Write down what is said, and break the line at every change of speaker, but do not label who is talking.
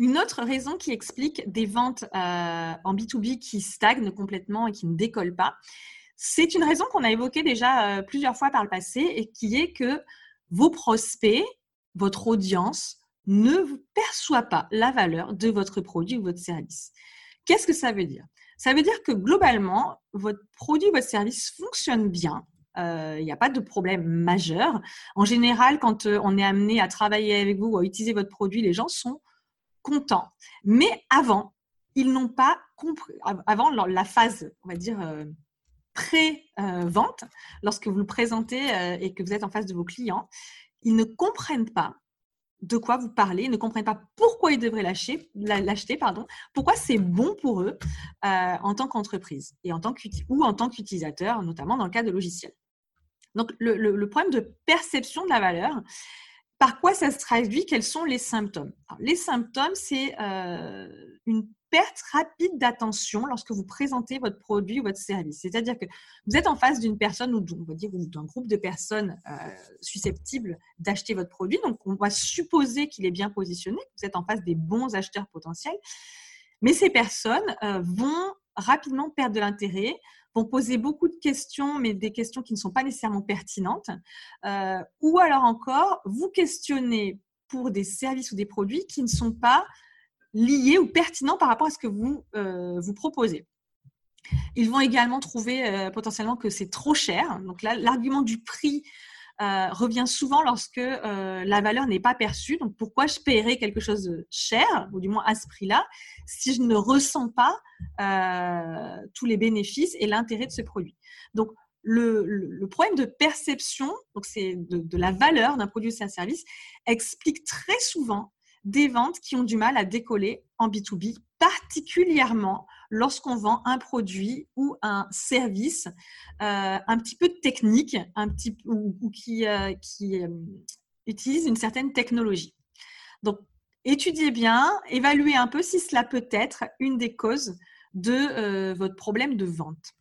Une autre raison qui explique des ventes euh, en B2B qui stagnent complètement et qui ne décollent pas, c'est une raison qu'on a évoquée déjà euh, plusieurs fois par le passé et qui est que vos prospects, votre audience, ne perçoit pas la valeur de votre produit ou votre service. Qu'est-ce que ça veut dire? Ça veut dire que globalement, votre produit ou votre service fonctionne bien, euh, il n'y a pas de problème majeur. En général, quand on est amené à travailler avec vous ou à utiliser votre produit, les gens sont contents. Mais avant, ils n'ont pas compris, avant la phase, on va dire, euh, pré-vente, lorsque vous le présentez euh, et que vous êtes en face de vos clients, ils ne comprennent pas de quoi vous parlez, ils ne comprennent pas pourquoi ils devraient l'acheter, pardon, pourquoi c'est bon pour eux euh, en tant qu'entreprise et en tant ou en tant qu'utilisateur, notamment dans le cas de logiciels. Donc, le, problème de perception de la valeur, par quoi ça se traduit? Quels sont les symptômes? Les symptômes, c'est euh, une perte rapide d'attention lorsque vous présentez votre produit ou votre service. C'est-à-dire que vous êtes en face d'une personne ou d'un groupe de personnes euh, susceptibles d'acheter votre produit. Donc, on va supposer qu'il est bien positionné, vous êtes en face des bons acheteurs potentiels. Mais ces personnes euh, vont rapidement perdre de l'intérêt, vont poser beaucoup de questions, mais des questions qui ne sont pas nécessairement pertinentes, euh, ou alors encore vous questionner pour des services ou des produits qui ne sont pas liés ou pertinents par rapport à ce que vous euh, vous proposez. Ils vont également trouver euh, potentiellement que c'est trop cher. Donc là, l'argument du prix euh, revient souvent lorsque euh, la valeur n'est pas perçue. Donc, pourquoi je paierais quelque chose de cher, ou du moins à ce prix-là, si je ne ressens pas euh, tous les bénéfices et l'intérêt de ce produit? Donc, le, problème de perception, donc c'est de, la valeur d'un produit ou d'un service, explique très souvent des ventes qui ont du mal à décoller en B2B, particulièrement lorsqu'on vend un produit ou un service euh, un petit peu technique un petit, ou, qui, euh, euh, utilise une certaine technologie. Donc, étudiez bien, évaluez un peu si cela peut être une des causes de votre problème de vente.